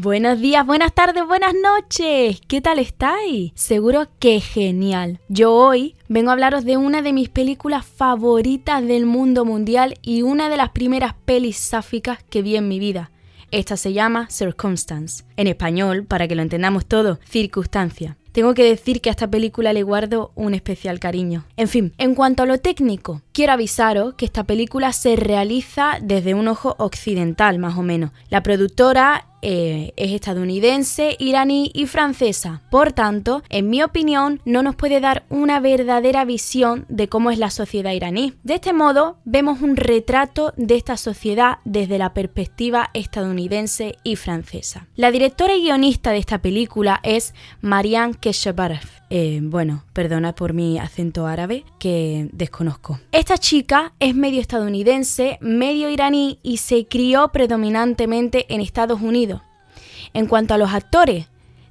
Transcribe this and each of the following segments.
Buenos días, buenas tardes, buenas noches. ¿Qué tal estáis? Seguro que genial. Yo hoy vengo a hablaros de una de mis películas favoritas del mundo mundial y una de las primeras pelis sáficas que vi en mi vida. Esta se llama Circumstance. En español, para que lo entendamos todo, circunstancia. Tengo que decir que a esta película le guardo un especial cariño. En fin, en cuanto a lo técnico, quiero avisaros que esta película se realiza desde un ojo occidental, más o menos. La productora eh, es estadounidense, iraní y francesa. Por tanto, en mi opinión, no nos puede dar una verdadera visión de cómo es la sociedad iraní. De este modo, vemos un retrato de esta sociedad desde la perspectiva estadounidense y francesa. La directora y guionista de esta película es Marianne Keshavarov. Eh, bueno, perdona por mi acento árabe que desconozco. Esta chica es medio estadounidense, medio iraní y se crió predominantemente en Estados Unidos. En cuanto a los actores,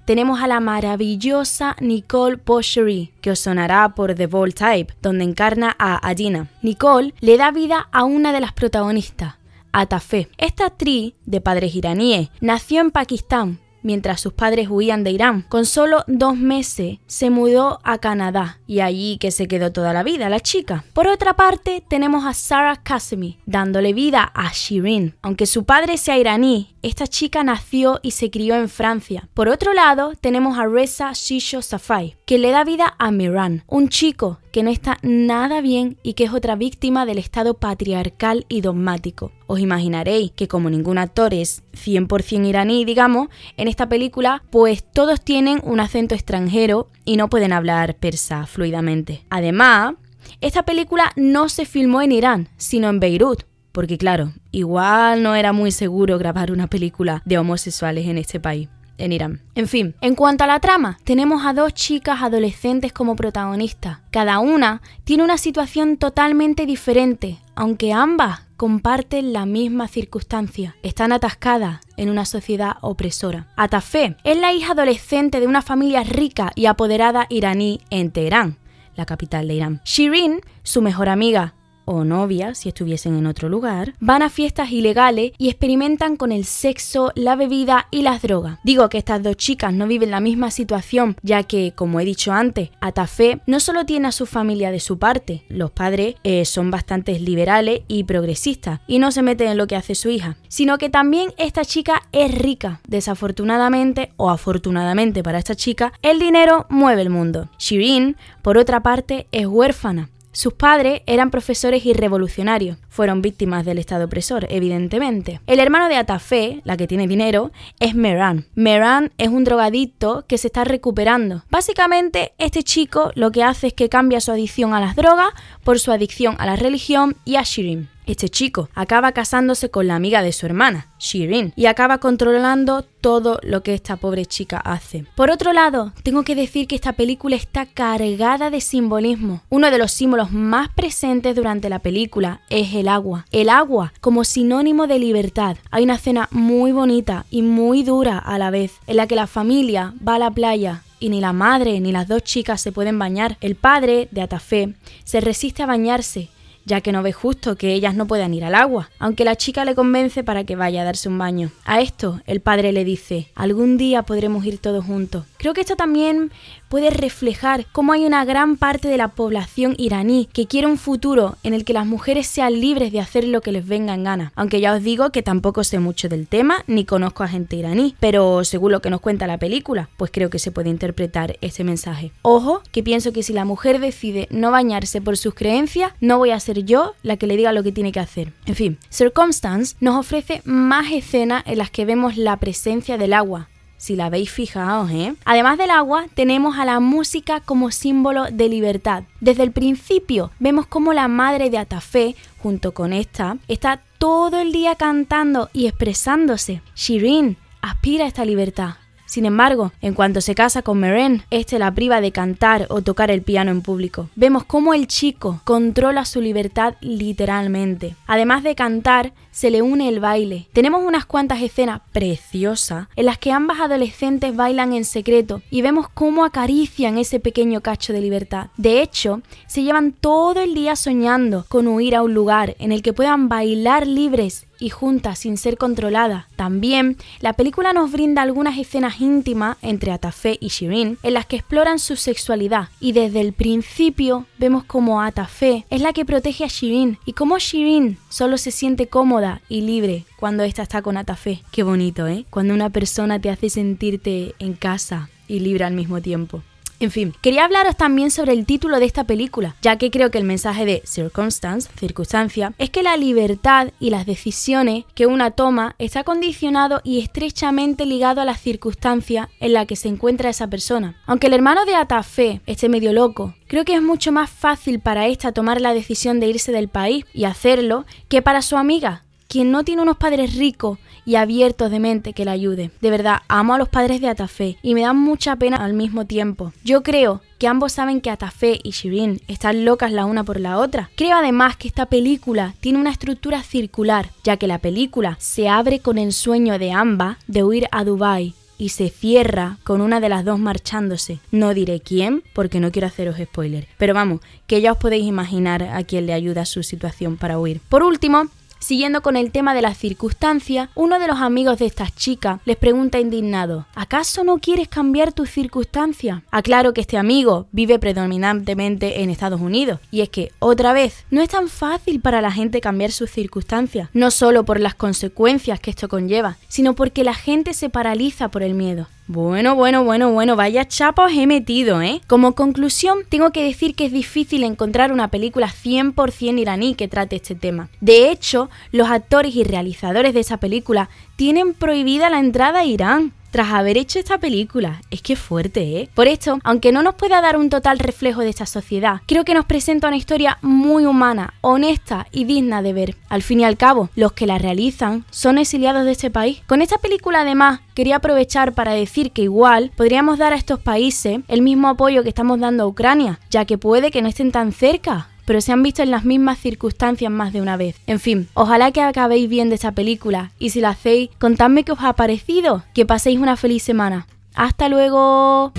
tenemos a la maravillosa Nicole Bochery, que os sonará por The Bold Type, donde encarna a Adina. Nicole le da vida a una de las protagonistas, Atafe. Esta actriz, de padres iraníes, nació en Pakistán, mientras sus padres huían de Irán. Con solo dos meses se mudó a Canadá y allí que se quedó toda la vida la chica. Por otra parte tenemos a Sarah Kasemi dándole vida a Shirin. Aunque su padre sea iraní, esta chica nació y se crió en Francia. Por otro lado tenemos a Reza Shisho Safai que le da vida a Miran, un chico que no está nada bien y que es otra víctima del estado patriarcal y dogmático. Os imaginaréis que como ningún actor es 100% iraní, digamos, en esta película pues todos tienen un acento extranjero y no pueden hablar persa fluidamente. Además, esta película no se filmó en Irán, sino en Beirut, porque claro, igual no era muy seguro grabar una película de homosexuales en este país en Irán. En fin, en cuanto a la trama, tenemos a dos chicas adolescentes como protagonistas. Cada una tiene una situación totalmente diferente, aunque ambas comparten la misma circunstancia. Están atascadas en una sociedad opresora. Atafé es la hija adolescente de una familia rica y apoderada iraní en Teherán, la capital de Irán. Shirin, su mejor amiga, o novia, si estuviesen en otro lugar, van a fiestas ilegales y experimentan con el sexo, la bebida y las drogas. Digo que estas dos chicas no viven la misma situación, ya que, como he dicho antes, Atafé no solo tiene a su familia de su parte, los padres eh, son bastante liberales y progresistas y no se meten en lo que hace su hija, sino que también esta chica es rica. Desafortunadamente o afortunadamente para esta chica, el dinero mueve el mundo. Shirin, por otra parte, es huérfana sus padres eran profesores y revolucionarios. Fueron víctimas del Estado opresor, evidentemente. El hermano de Atafé, la que tiene dinero, es Meran. Meran es un drogadicto que se está recuperando. Básicamente, este chico lo que hace es que cambia su adicción a las drogas por su adicción a la religión y a Shirin. Este chico acaba casándose con la amiga de su hermana, Shirin, y acaba controlando todo lo que esta pobre chica hace. Por otro lado, tengo que decir que esta película está cargada de simbolismo. Uno de los símbolos más presentes durante la película es el agua. El agua como sinónimo de libertad. Hay una escena muy bonita y muy dura a la vez, en la que la familia va a la playa y ni la madre ni las dos chicas se pueden bañar. El padre de Atafé se resiste a bañarse ya que no ve justo que ellas no puedan ir al agua, aunque la chica le convence para que vaya a darse un baño. A esto el padre le dice, algún día podremos ir todos juntos. Creo que esto también puede reflejar cómo hay una gran parte de la población iraní que quiere un futuro en el que las mujeres sean libres de hacer lo que les venga en gana. Aunque ya os digo que tampoco sé mucho del tema ni conozco a gente iraní, pero según lo que nos cuenta la película, pues creo que se puede interpretar este mensaje. Ojo, que pienso que si la mujer decide no bañarse por sus creencias, no voy a ser yo la que le diga lo que tiene que hacer. En fin, Circumstance nos ofrece más escenas en las que vemos la presencia del agua, si la veis fijaos, ¿eh? Además del agua, tenemos a la música como símbolo de libertad. Desde el principio vemos como la madre de Atafé, junto con esta, está todo el día cantando y expresándose. Shirin aspira a esta libertad Sin embargo, en cuanto se casa con Meren, este la priva de cantar o tocar el piano en público. Vemos cómo el chico controla su libertad literalmente. Además de cantar, se le une el baile. Tenemos unas cuantas escenas preciosas en las que ambas adolescentes bailan en secreto y vemos cómo acarician ese pequeño cacho de libertad. De hecho, se llevan todo el día soñando con huir a un lugar en el que puedan bailar libres y juntas sin ser controladas. También, la película nos brinda algunas escenas íntimas entre Atafé y Shirin en las que exploran su sexualidad y desde el principio vemos como Atafé es la que protege a Shirin y como Shirin solo se siente cómoda y libre cuando está con Atafé. Qué bonito, ¿eh? Cuando una persona te hace sentirte en casa y libre al mismo tiempo. En fin, quería hablaros también sobre el título de esta película, ya que creo que el mensaje de Circumstance, circunstancia, es que la libertad y las decisiones que una toma está condicionado y estrechamente ligado a la circunstancia en la que se encuentra esa persona. Aunque el hermano de Atafé esté medio loco, creo que es mucho más fácil para esta tomar la decisión de irse del país y hacerlo que para su amiga, quien no tiene unos padres ricos y abiertos de mente que la ayude. De verdad, amo a los padres de Atafé y me dan mucha pena al mismo tiempo. Yo creo que ambos saben que Atafé y Shirin están locas la una por la otra. Creo además que esta película tiene una estructura circular, ya que la película se abre con el sueño de Amba de huir a Dubai y se cierra con una de las dos marchándose. No diré quién porque no quiero haceros spoiler, pero vamos, que ya os podéis imaginar a quién le ayuda su situación para huir. Por último, Siguiendo con el tema de las circunstancias, uno de los amigos de estas chicas les pregunta indignado, ¿acaso no quieres cambiar tus circunstancias? Aclaro que este amigo vive predominantemente en Estados Unidos, y es que, otra vez, no es tan fácil para la gente cambiar sus circunstancias, no solo por las consecuencias que esto conlleva, sino porque la gente se paraliza por el miedo. Bueno, bueno, bueno, bueno, vaya chapa os he metido, ¿eh? Como conclusión, tengo que decir que es difícil encontrar una película 100% iraní que trate este tema. De hecho, los actores y realizadores de esa película tienen prohibida la entrada a Irán tras haber hecho esta película. Es que fuerte, ¿eh? Por esto, aunque no nos pueda dar un total reflejo de esta sociedad, creo que nos presenta una historia muy humana, honesta y digna de ver. Al fin y al cabo, los que la realizan son exiliados de este país. Con esta película, además, quería aprovechar para decir que igual podríamos dar a estos países el mismo apoyo que estamos dando a Ucrania, ya que puede que no estén tan cerca pero se han visto en las mismas circunstancias más de una vez. En fin, ojalá que acabéis bien de esta película y si la hacéis, contadme qué os ha parecido. Que paséis una feliz semana. Hasta luego.